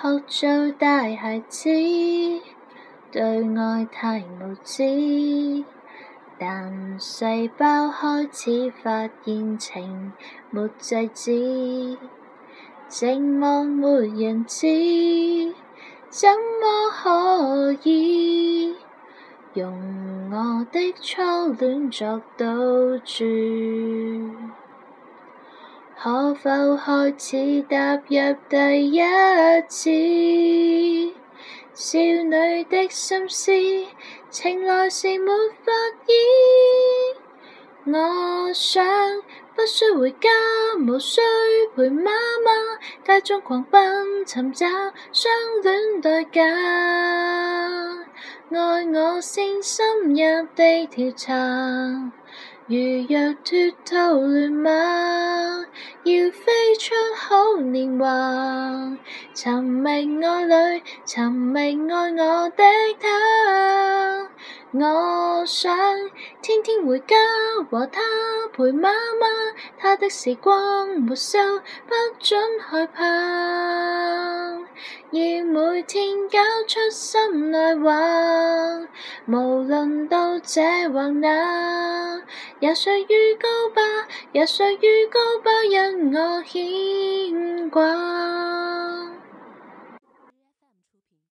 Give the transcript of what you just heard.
学做大孩子，对爱太无知。但细胞开始发现情没制止，寂寞没人知，怎么可以用我的初恋作赌注？可否開始踏入第一次？少女的心思，情來時沒法医。我想不需回家，無需陪媽媽，街中狂奔，尋找相戀代價。愛我先深入地調查，如若脱逃亂碼。要飞出好年华，寻觅爱侣，寻觅爱我的他。我想天天回家和他陪妈妈，他的时光没收，不准害怕。要每天交出心内话，无论到这或那，也常预告吧，也常预告吧。星光。